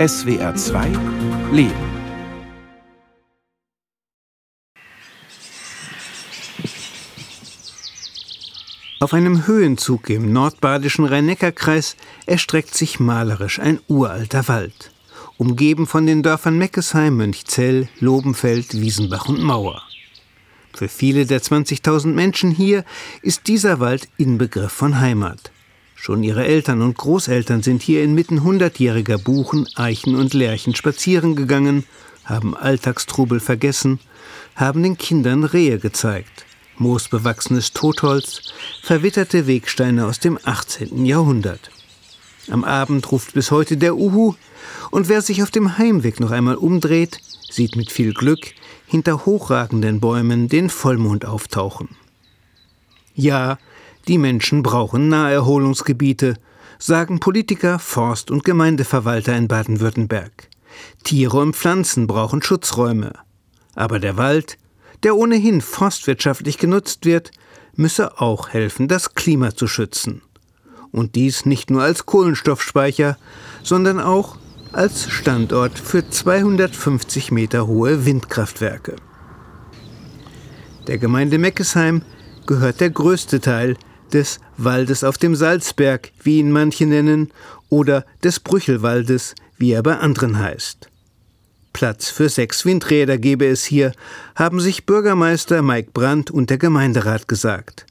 SWR 2 Leben. Auf einem Höhenzug im nordbadischen Rhein-Neckar-Kreis erstreckt sich malerisch ein uralter Wald, umgeben von den Dörfern Meckesheim, Mönchzell, Lobenfeld, Wiesenbach und Mauer. Für viele der 20.000 Menschen hier ist dieser Wald Inbegriff von Heimat. Schon ihre Eltern und Großeltern sind hier inmitten hundertjähriger Buchen, Eichen und Lärchen spazieren gegangen, haben Alltagstrubel vergessen, haben den Kindern Rehe gezeigt, moosbewachsenes Totholz, verwitterte Wegsteine aus dem 18. Jahrhundert. Am Abend ruft bis heute der Uhu, und wer sich auf dem Heimweg noch einmal umdreht, sieht mit viel Glück hinter hochragenden Bäumen den Vollmond auftauchen. Ja, die Menschen brauchen Naherholungsgebiete, sagen Politiker, Forst- und Gemeindeverwalter in Baden-Württemberg. Tiere und Pflanzen brauchen Schutzräume. Aber der Wald, der ohnehin forstwirtschaftlich genutzt wird, müsse auch helfen, das Klima zu schützen. Und dies nicht nur als Kohlenstoffspeicher, sondern auch als Standort für 250 Meter hohe Windkraftwerke. Der Gemeinde Meckesheim gehört der größte Teil des Waldes auf dem Salzberg, wie ihn manche nennen, oder des Brüchelwaldes, wie er bei anderen heißt. Platz für sechs Windräder gebe es hier, haben sich Bürgermeister Mike Brandt und der Gemeinderat gesagt.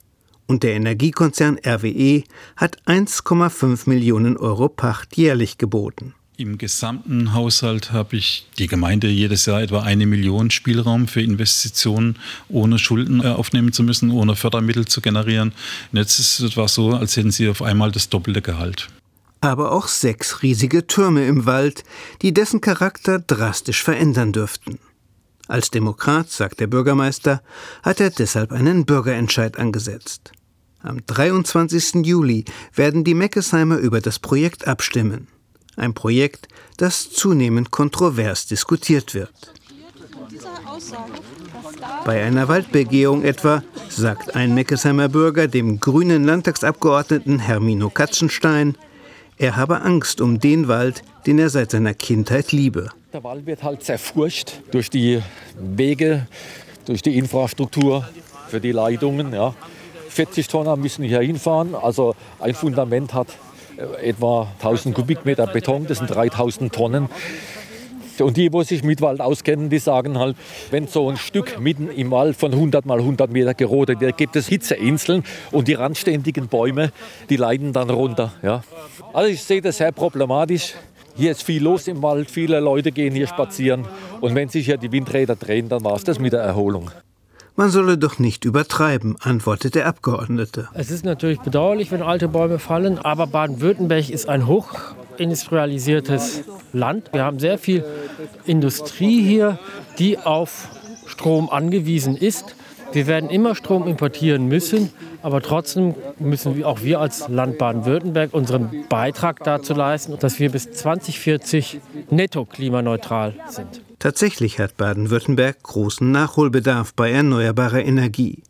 Und der Energiekonzern RWE hat 1,5 Millionen Euro Pacht jährlich geboten. Im gesamten Haushalt habe ich die Gemeinde jedes Jahr etwa eine Million Spielraum für Investitionen, ohne Schulden äh, aufnehmen zu müssen, ohne Fördermittel zu generieren. Und jetzt ist es etwa so, als hätten sie auf einmal das doppelte Gehalt. Aber auch sechs riesige Türme im Wald, die dessen Charakter drastisch verändern dürften. Als Demokrat, sagt der Bürgermeister, hat er deshalb einen Bürgerentscheid angesetzt. Am 23. Juli werden die Meckesheimer über das Projekt abstimmen. Ein Projekt, das zunehmend kontrovers diskutiert wird. Bei einer Waldbegehung etwa sagt ein Meckesheimer Bürger dem grünen Landtagsabgeordneten Hermino Katzenstein, er habe Angst um den Wald, den er seit seiner Kindheit liebe. Der Wald wird halt zerfurcht durch die Wege, durch die Infrastruktur, für die Leitungen. Ja. 40 Tonner müssen hier hinfahren. Also ein Fundament hat etwa 1000 Kubikmeter Beton, das sind 3000 Tonnen. Und die, wo sich mit Wald auskennen, die sagen halt, wenn so ein Stück mitten im Wald von 100 mal 100 Meter gerodet wird, gibt es Hitzeinseln und die randständigen Bäume, die leiden dann runter. Ja. Also ich sehe das sehr problematisch. Hier ist viel los im Wald, viele Leute gehen hier spazieren und wenn sich hier die Windräder drehen, dann war es das mit der Erholung. Man solle doch nicht übertreiben, antwortet der Abgeordnete. Es ist natürlich bedauerlich, wenn alte Bäume fallen, aber Baden-Württemberg ist ein hochindustrialisiertes Land. Wir haben sehr viel Industrie hier, die auf Strom angewiesen ist. Wir werden immer Strom importieren müssen, aber trotzdem müssen auch wir als Land Baden-Württemberg unseren Beitrag dazu leisten, dass wir bis 2040 netto klimaneutral sind. Tatsächlich hat Baden-Württemberg großen Nachholbedarf bei erneuerbarer Energie.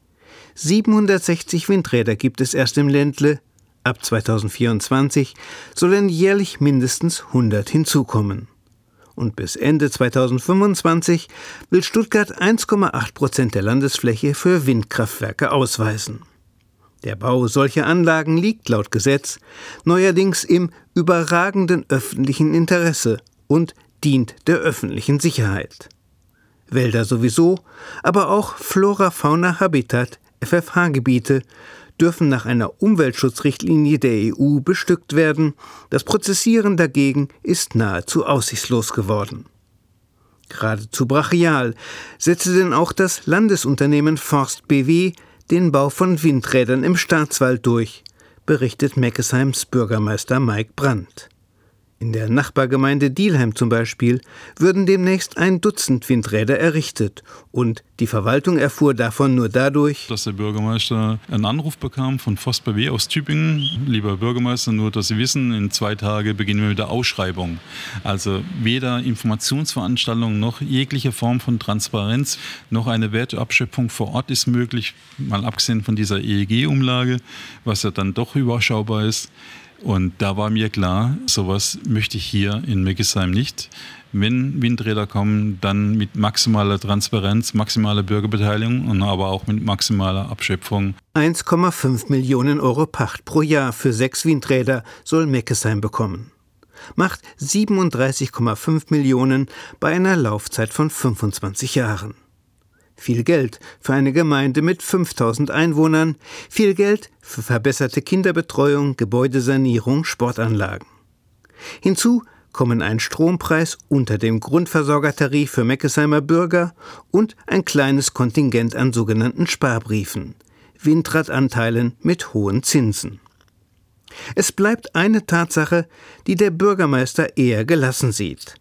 760 Windräder gibt es erst im Ländle. Ab 2024 sollen jährlich mindestens 100 hinzukommen. Und bis Ende 2025 will Stuttgart 1,8 Prozent der Landesfläche für Windkraftwerke ausweisen. Der Bau solcher Anlagen liegt laut Gesetz neuerdings im überragenden öffentlichen Interesse und dient der öffentlichen Sicherheit. Wälder sowieso, aber auch Flora, Fauna, Habitat, FFH-Gebiete dürfen nach einer Umweltschutzrichtlinie der EU bestückt werden. Das Prozessieren dagegen ist nahezu aussichtslos geworden. Geradezu brachial setzte denn auch das Landesunternehmen Forst BW den Bau von Windrädern im Staatswald durch, berichtet Meckesheims Bürgermeister Mike Brandt. In der Nachbargemeinde Dielheim zum Beispiel würden demnächst ein Dutzend Windräder errichtet und die Verwaltung erfuhr davon nur dadurch, dass der Bürgermeister einen Anruf bekam von Voss BW aus Tübingen. Lieber Bürgermeister, nur dass Sie wissen, in zwei Tagen beginnen wir mit der Ausschreibung. Also weder Informationsveranstaltungen noch jegliche Form von Transparenz noch eine Wertabschöpfung vor Ort ist möglich, mal abgesehen von dieser EEG-Umlage, was ja dann doch überschaubar ist. Und da war mir klar, sowas möchte ich hier in Meckesheim nicht. Wenn Windräder kommen, dann mit maximaler Transparenz, maximaler Bürgerbeteiligung und aber auch mit maximaler Abschöpfung. 1,5 Millionen Euro Pacht pro Jahr für sechs Windräder soll Meckesheim bekommen. Macht 37,5 Millionen bei einer Laufzeit von 25 Jahren. Viel Geld für eine Gemeinde mit 5000 Einwohnern, viel Geld für verbesserte Kinderbetreuung, Gebäudesanierung, Sportanlagen. Hinzu kommen ein Strompreis unter dem Grundversorgertarif für Meckesheimer Bürger und ein kleines Kontingent an sogenannten Sparbriefen, Windradanteilen mit hohen Zinsen. Es bleibt eine Tatsache, die der Bürgermeister eher gelassen sieht.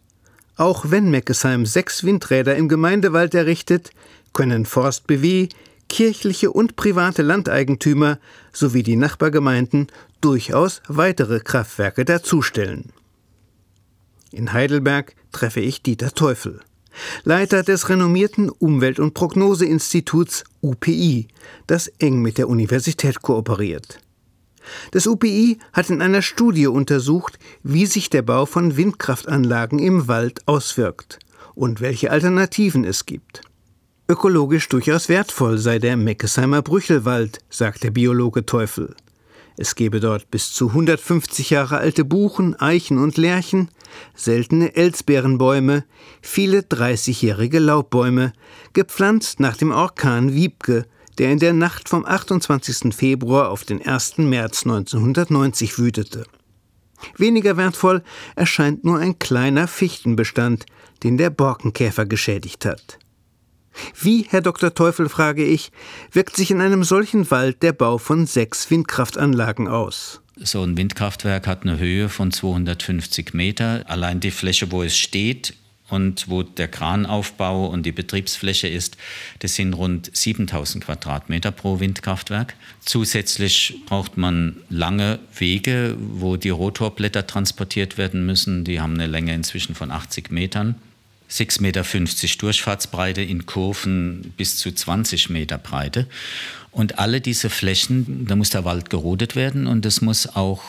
Auch wenn Meckesheim sechs Windräder im Gemeindewald errichtet, können Forst BW, kirchliche und private Landeigentümer sowie die Nachbargemeinden durchaus weitere Kraftwerke dazustellen. In Heidelberg treffe ich Dieter Teufel, Leiter des renommierten Umwelt- und Prognoseinstituts UPI, das eng mit der Universität kooperiert. Das UPI hat in einer Studie untersucht, wie sich der Bau von Windkraftanlagen im Wald auswirkt und welche Alternativen es gibt. Ökologisch durchaus wertvoll sei der Meckesheimer Brüchelwald, sagt der Biologe Teufel. Es gebe dort bis zu 150 Jahre alte Buchen, Eichen und Lärchen, seltene Elsbeerenbäume, viele 30-jährige Laubbäume, gepflanzt nach dem Orkan Wiebke, der in der Nacht vom 28. Februar auf den 1. März 1990 wütete. Weniger wertvoll erscheint nur ein kleiner Fichtenbestand, den der Borkenkäfer geschädigt hat. Wie, Herr Dr. Teufel, frage ich, wirkt sich in einem solchen Wald der Bau von sechs Windkraftanlagen aus? So ein Windkraftwerk hat eine Höhe von 250 Meter. Allein die Fläche, wo es steht, und wo der Kranaufbau und die Betriebsfläche ist, das sind rund 7000 Quadratmeter pro Windkraftwerk. Zusätzlich braucht man lange Wege, wo die Rotorblätter transportiert werden müssen. Die haben eine Länge inzwischen von 80 Metern. 6,50 Meter Durchfahrtsbreite in Kurven bis zu 20 Meter Breite. Und alle diese Flächen, da muss der Wald gerodet werden und es muss auch,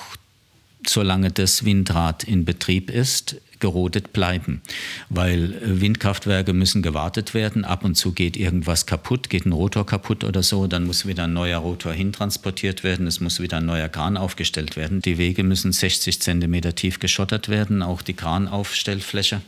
solange das Windrad in Betrieb ist, gerodet bleiben. Weil Windkraftwerke müssen gewartet werden. Ab und zu geht irgendwas kaputt, geht ein Rotor kaputt oder so. Dann muss wieder ein neuer Rotor hintransportiert werden. Es muss wieder ein neuer Kran aufgestellt werden. Die Wege müssen 60 Zentimeter tief geschottert werden, auch die Kranaufstellfläche.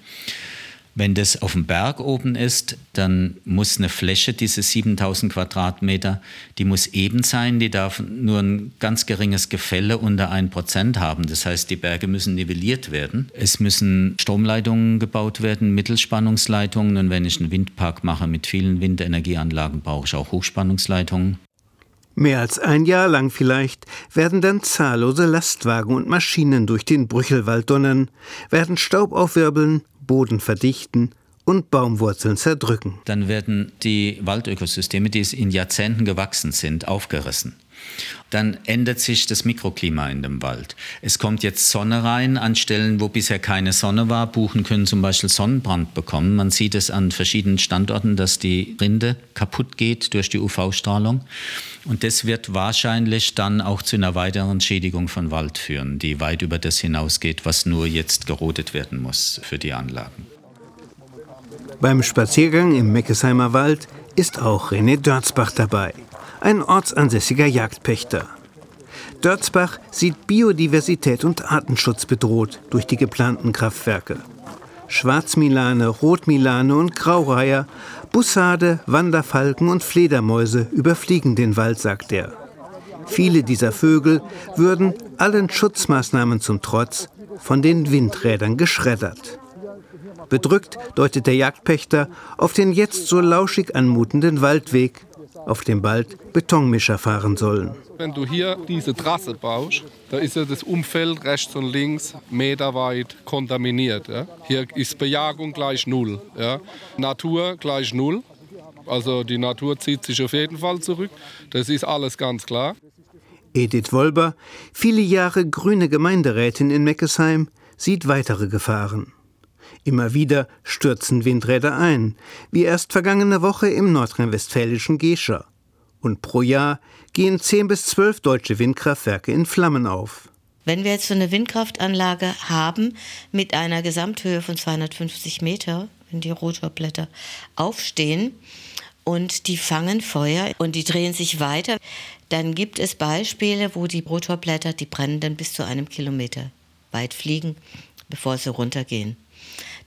Wenn das auf dem Berg oben ist, dann muss eine Fläche, diese 7000 Quadratmeter, die muss eben sein, die darf nur ein ganz geringes Gefälle unter 1% haben. Das heißt, die Berge müssen nivelliert werden. Es müssen Stromleitungen gebaut werden, Mittelspannungsleitungen. Und wenn ich einen Windpark mache mit vielen Windenergieanlagen, brauche ich auch Hochspannungsleitungen. Mehr als ein Jahr lang vielleicht werden dann zahllose Lastwagen und Maschinen durch den Brüchelwald donnern, werden Staub aufwirbeln Boden verdichten und Baumwurzeln zerdrücken. Dann werden die Waldökosysteme, die in Jahrzehnten gewachsen sind, aufgerissen. Dann ändert sich das Mikroklima in dem Wald. Es kommt jetzt Sonne rein an Stellen, wo bisher keine Sonne war. Buchen können zum Beispiel Sonnenbrand bekommen. Man sieht es an verschiedenen Standorten, dass die Rinde kaputt geht durch die UV-Strahlung. Und das wird wahrscheinlich dann auch zu einer weiteren Schädigung von Wald führen, die weit über das hinausgeht, was nur jetzt gerodet werden muss für die Anlagen. Beim Spaziergang im Meckesheimer Wald ist auch René Dörzbach dabei ein ortsansässiger Jagdpächter. Dörzbach sieht Biodiversität und Artenschutz bedroht durch die geplanten Kraftwerke. Schwarzmilane, Rotmilane und Graureiher, Bussarde, Wanderfalken und Fledermäuse überfliegen den Wald, sagt er. Viele dieser Vögel würden allen Schutzmaßnahmen zum Trotz von den Windrädern geschreddert. Bedrückt deutet der Jagdpächter auf den jetzt so lauschig anmutenden Waldweg, auf dem bald Betonmischer fahren sollen. Wenn du hier diese Trasse baust, da ist ja das Umfeld rechts und links meterweit kontaminiert. Ja? Hier ist Bejagung gleich null, ja? Natur gleich null. Also die Natur zieht sich auf jeden Fall zurück. Das ist alles ganz klar. Edith Wolber, viele Jahre grüne Gemeinderätin in Meckesheim, sieht weitere Gefahren. Immer wieder stürzen Windräder ein, wie erst vergangene Woche im nordrhein-westfälischen Gescher. Und pro Jahr gehen 10 bis 12 deutsche Windkraftwerke in Flammen auf. Wenn wir jetzt so eine Windkraftanlage haben mit einer Gesamthöhe von 250 Meter, wenn die Rotorblätter aufstehen und die fangen Feuer und die drehen sich weiter, dann gibt es Beispiele, wo die Rotorblätter, die brennen dann bis zu einem Kilometer weit fliegen, bevor sie runtergehen.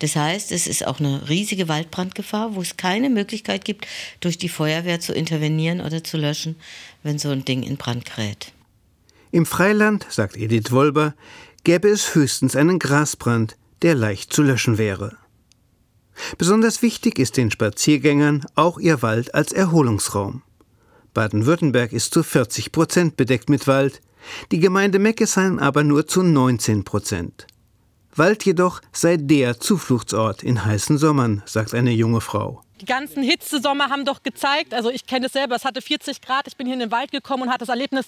Das heißt, es ist auch eine riesige Waldbrandgefahr, wo es keine Möglichkeit gibt, durch die Feuerwehr zu intervenieren oder zu löschen, wenn so ein Ding in Brand gerät. Im Freiland, sagt Edith Wolber, gäbe es höchstens einen Grasbrand, der leicht zu löschen wäre. Besonders wichtig ist den Spaziergängern auch ihr Wald als Erholungsraum. Baden-Württemberg ist zu 40 Prozent bedeckt mit Wald, die Gemeinde Meckesheim aber nur zu 19 Prozent. Wald jedoch sei der Zufluchtsort in heißen Sommern, sagt eine junge Frau. Die ganzen Hitzesommer haben doch gezeigt, also ich kenne es selber, es hatte 40 Grad, ich bin hier in den Wald gekommen und hatte das Erlebnis,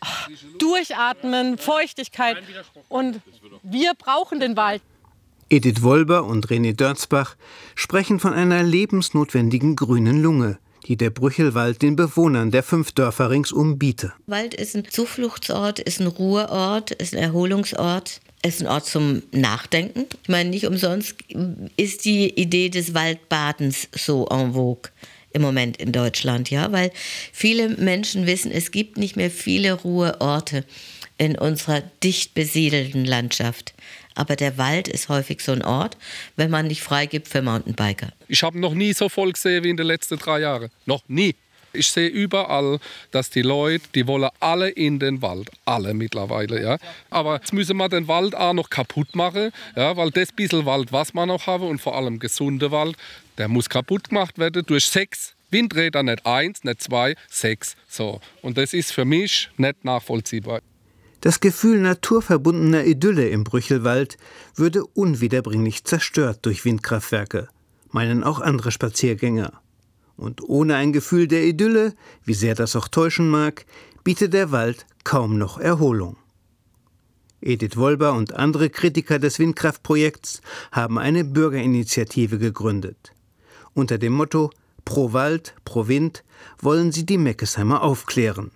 ach, durchatmen, Feuchtigkeit und wir brauchen den Wald. Edith Wolber und René Dörzbach sprechen von einer lebensnotwendigen grünen Lunge, die der Brüchelwald den Bewohnern der fünf Dörfer ringsum biete. Wald ist ein Zufluchtsort, ist ein Ruheort, ist ein Erholungsort ist ein Ort zum Nachdenken. Ich meine, nicht umsonst ist die Idee des Waldbadens so en vogue im Moment in Deutschland, ja, weil viele Menschen wissen, es gibt nicht mehr viele Ruheorte in unserer dicht besiedelten Landschaft. Aber der Wald ist häufig so ein Ort, wenn man nicht freigibt für Mountainbiker. Ich habe noch nie so voll gesehen wie in den letzten drei Jahren. Noch nie. Ich sehe überall, dass die Leute, die wollen alle in den Wald, alle mittlerweile, ja. Aber jetzt müssen wir den Wald auch noch kaputt machen, ja, weil das bisschen Wald, was wir noch haben und vor allem gesunde Wald, der muss kaputt gemacht werden durch sechs Windräder, nicht eins, nicht zwei, sechs. So. Und das ist für mich nicht nachvollziehbar. Das Gefühl naturverbundener Idylle im Brüchelwald würde unwiederbringlich zerstört durch Windkraftwerke, meinen auch andere Spaziergänger. Und ohne ein Gefühl der Idylle, wie sehr das auch täuschen mag, bietet der Wald kaum noch Erholung. Edith Wolber und andere Kritiker des Windkraftprojekts haben eine Bürgerinitiative gegründet. Unter dem Motto Pro Wald, pro Wind wollen sie die Meckesheimer aufklären.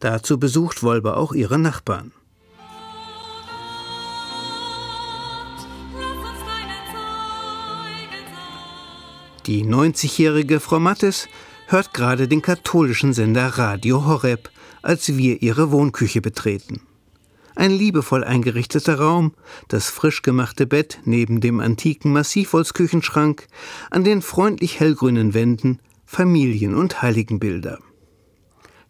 Dazu besucht Wolber auch ihre Nachbarn. Die 90-jährige Frau Mattes hört gerade den katholischen Sender Radio Horeb, als wir ihre Wohnküche betreten. Ein liebevoll eingerichteter Raum, das frisch gemachte Bett neben dem antiken Massivholzküchenschrank, an den freundlich hellgrünen Wänden Familien- und Heiligenbilder.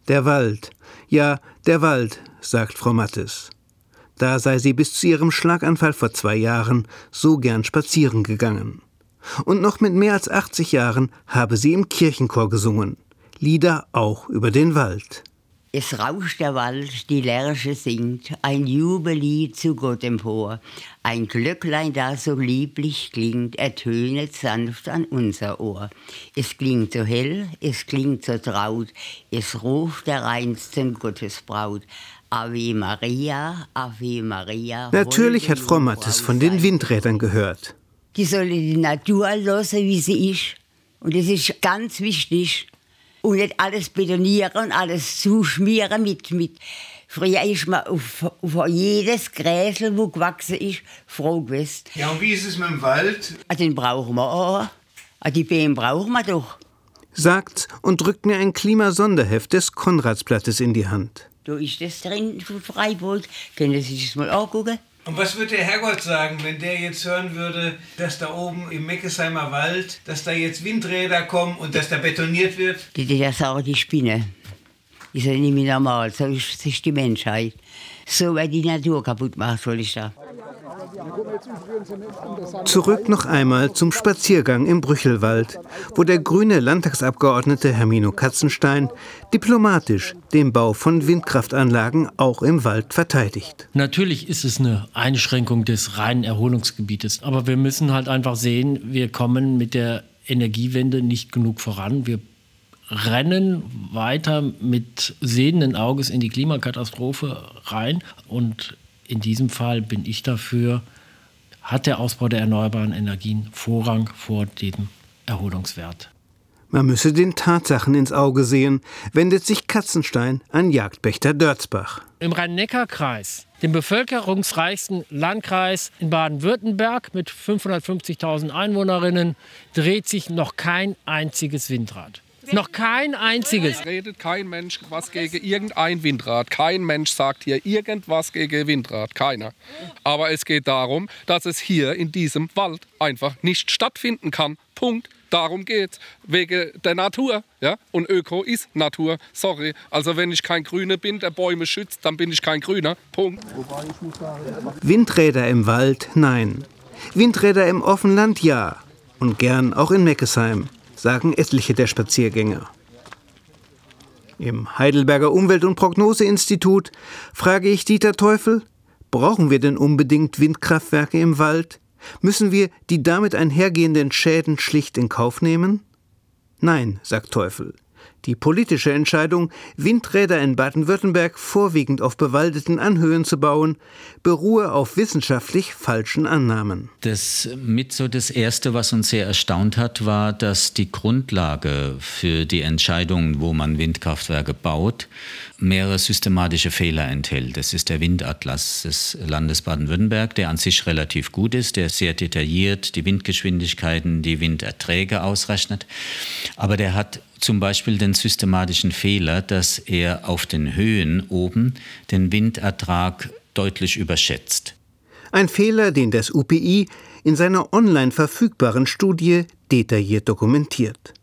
Der Wald, ja, der Wald, sagt Frau Mattes. Da sei sie bis zu ihrem Schlaganfall vor zwei Jahren so gern spazieren gegangen. Und noch mit mehr als 80 Jahren habe sie im Kirchenchor gesungen. Lieder auch über den Wald. Es rauscht der Wald, die Lerche singt, ein Jubellied zu Gott empor. Ein Glöcklein, das so lieblich klingt, ertönet sanft an unser Ohr. Es klingt so hell, es klingt so traut, es ruft der reinsten Gottesbraut. Ave Maria, Ave Maria. Natürlich hat Frau Mattes von den Windrädern gehört die sollen die Natur lassen, wie sie ist. Und das ist ganz wichtig. Und nicht alles betonieren und alles zuschmieren mit, mit Früher ist man auf, auf jedes Gräsel, wo gewachsen ist, froh gewesen. Ja, und wie ist es mit dem Wald? Ah, den brauchen wir auch. Ah, die Bäume brauchen wir doch. Sagt und drückt mir ein Klimasonderheft des Konradsblattes in die Hand. Da ist das drin von Freiburg. Können Sie sich das mal angucken? Und was würde der Herrgott sagen, wenn der jetzt hören würde, dass da oben im Meckesheimer Wald, dass da jetzt Windräder kommen und dass da betoniert wird? Die, die das sagen, die Spinne. Ist ja nicht mehr normal, so ist, ist die Menschheit. So, weil die Natur kaputt macht, soll ich da. Zurück noch einmal zum Spaziergang im Brüchelwald, wo der grüne Landtagsabgeordnete Hermino Katzenstein diplomatisch den Bau von Windkraftanlagen auch im Wald verteidigt. Natürlich ist es eine Einschränkung des reinen Erholungsgebietes, aber wir müssen halt einfach sehen, wir kommen mit der Energiewende nicht genug voran. Wir rennen weiter mit sehenden Auges in die Klimakatastrophe rein und in diesem Fall bin ich dafür, hat der Ausbau der erneuerbaren Energien Vorrang vor dem Erholungswert. Man müsse den Tatsachen ins Auge sehen, wendet sich Katzenstein an Jagdpächter Dörzbach. Im Rhein-Neckar-Kreis dem bevölkerungsreichsten Landkreis in Baden-Württemberg mit 550.000 Einwohnerinnen, dreht sich noch kein einziges Windrad. Noch kein einziges. Es redet kein Mensch was gegen irgendein Windrad. Kein Mensch sagt hier irgendwas gegen Windrad. Keiner. Aber es geht darum, dass es hier in diesem Wald einfach nicht stattfinden kann. Punkt. Darum geht's. Wegen der Natur. Ja? Und Öko ist Natur. Sorry. Also wenn ich kein Grüner bin, der Bäume schützt, dann bin ich kein Grüner. Punkt. Windräder im Wald, nein. Windräder im Offenland, ja. Und gern auch in Meckesheim sagen etliche der Spaziergänger. Im Heidelberger Umwelt- und Prognoseinstitut frage ich Dieter Teufel, brauchen wir denn unbedingt Windkraftwerke im Wald? Müssen wir die damit einhergehenden Schäden schlicht in Kauf nehmen? Nein, sagt Teufel. Die politische Entscheidung, Windräder in Baden-Württemberg vorwiegend auf bewaldeten Anhöhen zu bauen, beruhe auf wissenschaftlich falschen Annahmen. Das mit so das erste, was uns sehr erstaunt hat, war, dass die Grundlage für die Entscheidung, wo man Windkraftwerke baut, mehrere systematische Fehler enthält. Das ist der Windatlas des Landes Baden-Württemberg, der an sich relativ gut ist, der sehr detailliert die Windgeschwindigkeiten, die Winderträge ausrechnet. Aber der hat zum Beispiel den systematischen Fehler, dass er auf den Höhen oben den Windertrag deutlich überschätzt. Ein Fehler, den das UPI in seiner online verfügbaren Studie detailliert dokumentiert.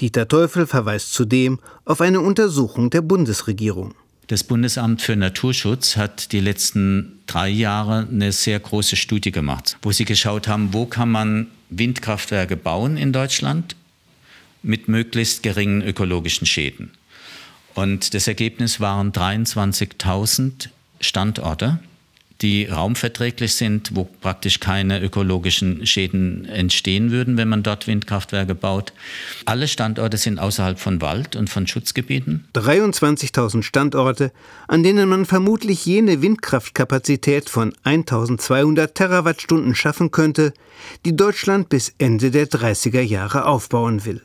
Dieter Teufel verweist zudem auf eine Untersuchung der Bundesregierung. Das Bundesamt für Naturschutz hat die letzten drei Jahre eine sehr große Studie gemacht, wo sie geschaut haben, wo kann man Windkraftwerke bauen in Deutschland mit möglichst geringen ökologischen Schäden. Und das Ergebnis waren 23.000 Standorte, die raumverträglich sind, wo praktisch keine ökologischen Schäden entstehen würden, wenn man dort Windkraftwerke baut. Alle Standorte sind außerhalb von Wald und von Schutzgebieten. 23.000 Standorte, an denen man vermutlich jene Windkraftkapazität von 1200 Terawattstunden schaffen könnte, die Deutschland bis Ende der 30er Jahre aufbauen will.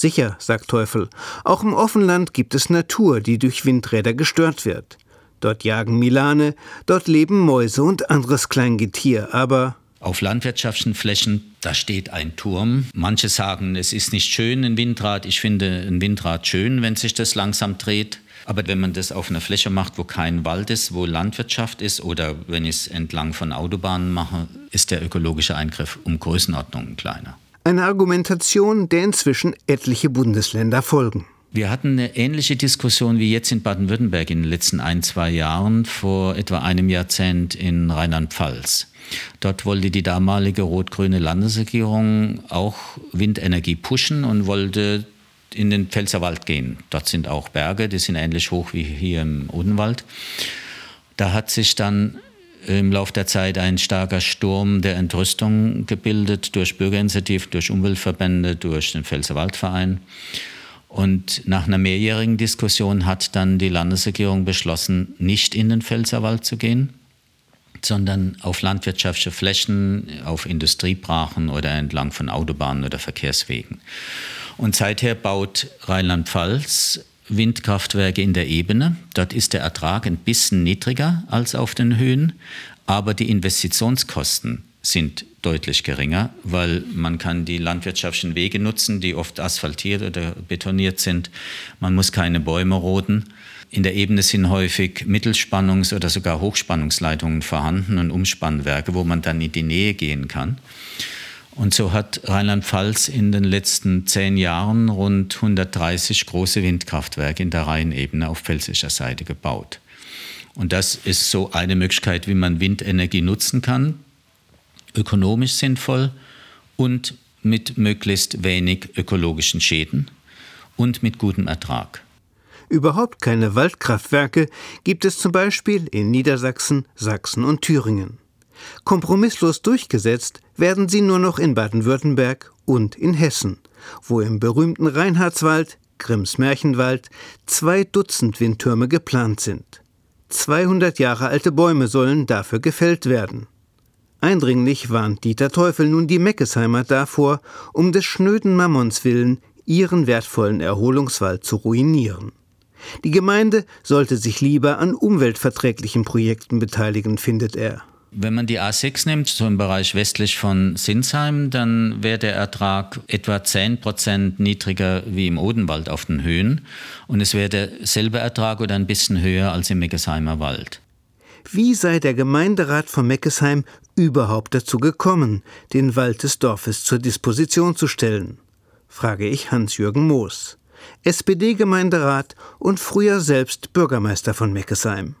Sicher, sagt Teufel, auch im Offenland gibt es Natur, die durch Windräder gestört wird. Dort jagen Milane, dort leben Mäuse und anderes Kleingetier, aber auf landwirtschaftlichen Flächen, da steht ein Turm. Manche sagen, es ist nicht schön, ein Windrad. Ich finde ein Windrad schön, wenn sich das langsam dreht. Aber wenn man das auf einer Fläche macht, wo kein Wald ist, wo Landwirtschaft ist, oder wenn ich es entlang von Autobahnen mache, ist der ökologische Eingriff um Größenordnungen kleiner. Eine Argumentation, der inzwischen etliche Bundesländer folgen. Wir hatten eine ähnliche Diskussion wie jetzt in Baden-Württemberg in den letzten ein, zwei Jahren, vor etwa einem Jahrzehnt in Rheinland-Pfalz. Dort wollte die damalige rot-grüne Landesregierung auch Windenergie pushen und wollte in den Pfälzerwald gehen. Dort sind auch Berge, die sind ähnlich hoch wie hier im Odenwald. Da hat sich dann im Laufe der Zeit ein starker Sturm der Entrüstung gebildet durch Bürgerinitiativen, durch Umweltverbände, durch den Pfälzerwaldverein. Und nach einer mehrjährigen Diskussion hat dann die Landesregierung beschlossen, nicht in den Pfälzerwald zu gehen, sondern auf landwirtschaftliche Flächen, auf Industriebrachen oder entlang von Autobahnen oder Verkehrswegen. Und seither baut Rheinland-Pfalz Windkraftwerke in der Ebene. Dort ist der Ertrag ein bisschen niedriger als auf den Höhen, aber die Investitionskosten sind deutlich geringer, weil man kann die landwirtschaftlichen Wege nutzen, die oft asphaltiert oder betoniert sind. Man muss keine Bäume roden. In der Ebene sind häufig Mittelspannungs- oder sogar Hochspannungsleitungen vorhanden und Umspannwerke, wo man dann in die Nähe gehen kann. Und so hat Rheinland-Pfalz in den letzten zehn Jahren rund 130 große Windkraftwerke in der Rheinebene auf pfälzischer Seite gebaut. Und das ist so eine Möglichkeit, wie man Windenergie nutzen kann, ökonomisch sinnvoll und mit möglichst wenig ökologischen Schäden und mit gutem Ertrag. Überhaupt keine Waldkraftwerke gibt es zum Beispiel in Niedersachsen, Sachsen und Thüringen. Kompromisslos durchgesetzt werden sie nur noch in Baden-Württemberg und in Hessen, wo im berühmten Reinhardswald, Grimms Märchenwald, zwei Dutzend Windtürme geplant sind. 200 Jahre alte Bäume sollen dafür gefällt werden. Eindringlich warnt Dieter Teufel nun die Meckesheimer davor, um des schnöden Mammons willen ihren wertvollen Erholungswald zu ruinieren. Die Gemeinde sollte sich lieber an umweltverträglichen Projekten beteiligen, findet er. Wenn man die A6 nimmt, so im Bereich westlich von Sinsheim, dann wäre der Ertrag etwa 10 Prozent niedriger wie im Odenwald auf den Höhen. Und es wäre derselbe Ertrag oder ein bisschen höher als im Meckesheimer Wald. Wie sei der Gemeinderat von Meckesheim überhaupt dazu gekommen, den Wald des Dorfes zur Disposition zu stellen? frage ich Hans-Jürgen Moos, SPD-Gemeinderat und früher selbst Bürgermeister von Meckesheim.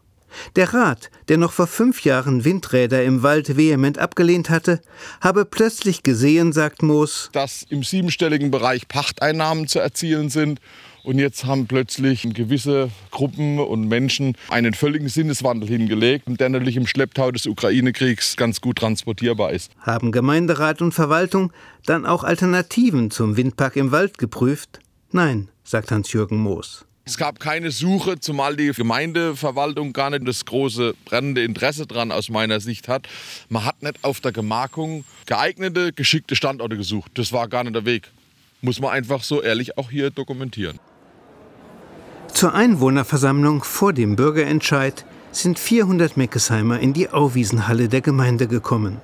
Der Rat, der noch vor fünf Jahren Windräder im Wald vehement abgelehnt hatte, habe plötzlich gesehen, sagt Moos, dass im siebenstelligen Bereich Pachteinnahmen zu erzielen sind. Und jetzt haben plötzlich gewisse Gruppen und Menschen einen völligen Sinneswandel hingelegt, der natürlich im Schlepptau des Ukraine-Kriegs ganz gut transportierbar ist. Haben Gemeinderat und Verwaltung dann auch Alternativen zum Windpark im Wald geprüft? Nein, sagt Hans-Jürgen Moos. Es gab keine Suche, zumal die Gemeindeverwaltung gar nicht das große brennende Interesse daran aus meiner Sicht hat. Man hat nicht auf der Gemarkung geeignete, geschickte Standorte gesucht. Das war gar nicht der Weg. Muss man einfach so ehrlich auch hier dokumentieren. Zur Einwohnerversammlung vor dem Bürgerentscheid sind 400 Meckesheimer in die Auwiesenhalle der Gemeinde gekommen.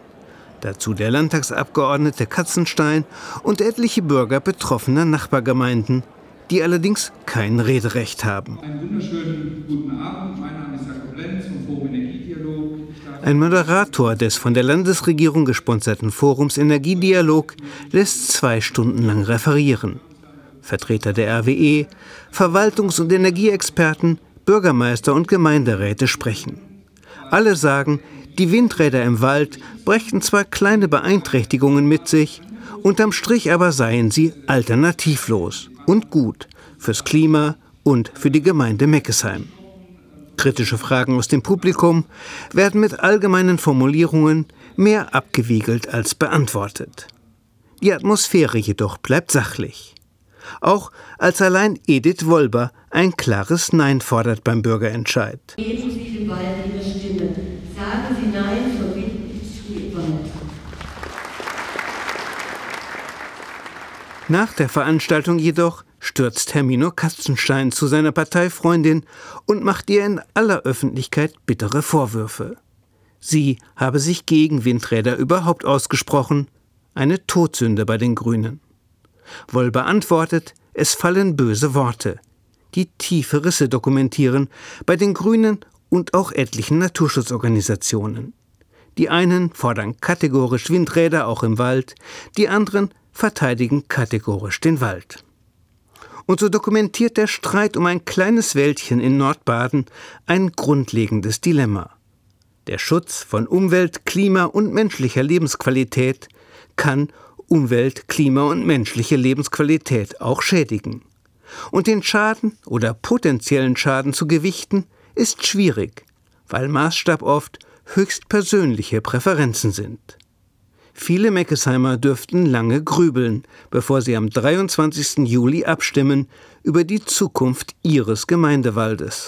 Dazu der Landtagsabgeordnete Katzenstein und etliche Bürger betroffener Nachbargemeinden, die allerdings kein Rederecht haben. Einen wunderschönen guten Abend. Mein Name ist Jakob Lenz vom Forum Energiedialog. Ein Moderator des von der Landesregierung gesponserten Forums Energiedialog lässt zwei Stunden lang referieren. Vertreter der RWE, Verwaltungs- und Energieexperten, Bürgermeister und Gemeinderäte sprechen. Alle sagen, die Windräder im Wald brächten zwar kleine Beeinträchtigungen mit sich, unterm Strich aber seien sie alternativlos und gut fürs Klima und für die Gemeinde Meckesheim. Kritische Fragen aus dem Publikum werden mit allgemeinen Formulierungen mehr abgewiegelt als beantwortet. Die Atmosphäre jedoch bleibt sachlich. Auch als allein Edith Wolber ein klares Nein fordert beim Bürgerentscheid. Geben Sie dem Wald Ihre Stimme. Sagen Sie Nein zur Windindustrie im Wald. Nach der Veranstaltung jedoch stürzt Hermino Katzenstein zu seiner Parteifreundin und macht ihr in aller Öffentlichkeit bittere Vorwürfe. Sie habe sich gegen Windräder überhaupt ausgesprochen, eine Todsünde bei den Grünen. Wolber antwortet, es fallen böse Worte, die tiefe Risse dokumentieren bei den Grünen und auch etlichen Naturschutzorganisationen. Die einen fordern kategorisch Windräder auch im Wald, die anderen verteidigen kategorisch den Wald. Und so dokumentiert der Streit um ein kleines Wäldchen in Nordbaden ein grundlegendes Dilemma. Der Schutz von Umwelt, Klima und menschlicher Lebensqualität kann Umwelt, Klima und menschliche Lebensqualität auch schädigen. Und den Schaden oder potenziellen Schaden zu gewichten ist schwierig, weil Maßstab oft höchst persönliche Präferenzen sind. Viele Meckesheimer dürften lange grübeln, bevor sie am 23. Juli abstimmen über die Zukunft ihres Gemeindewaldes.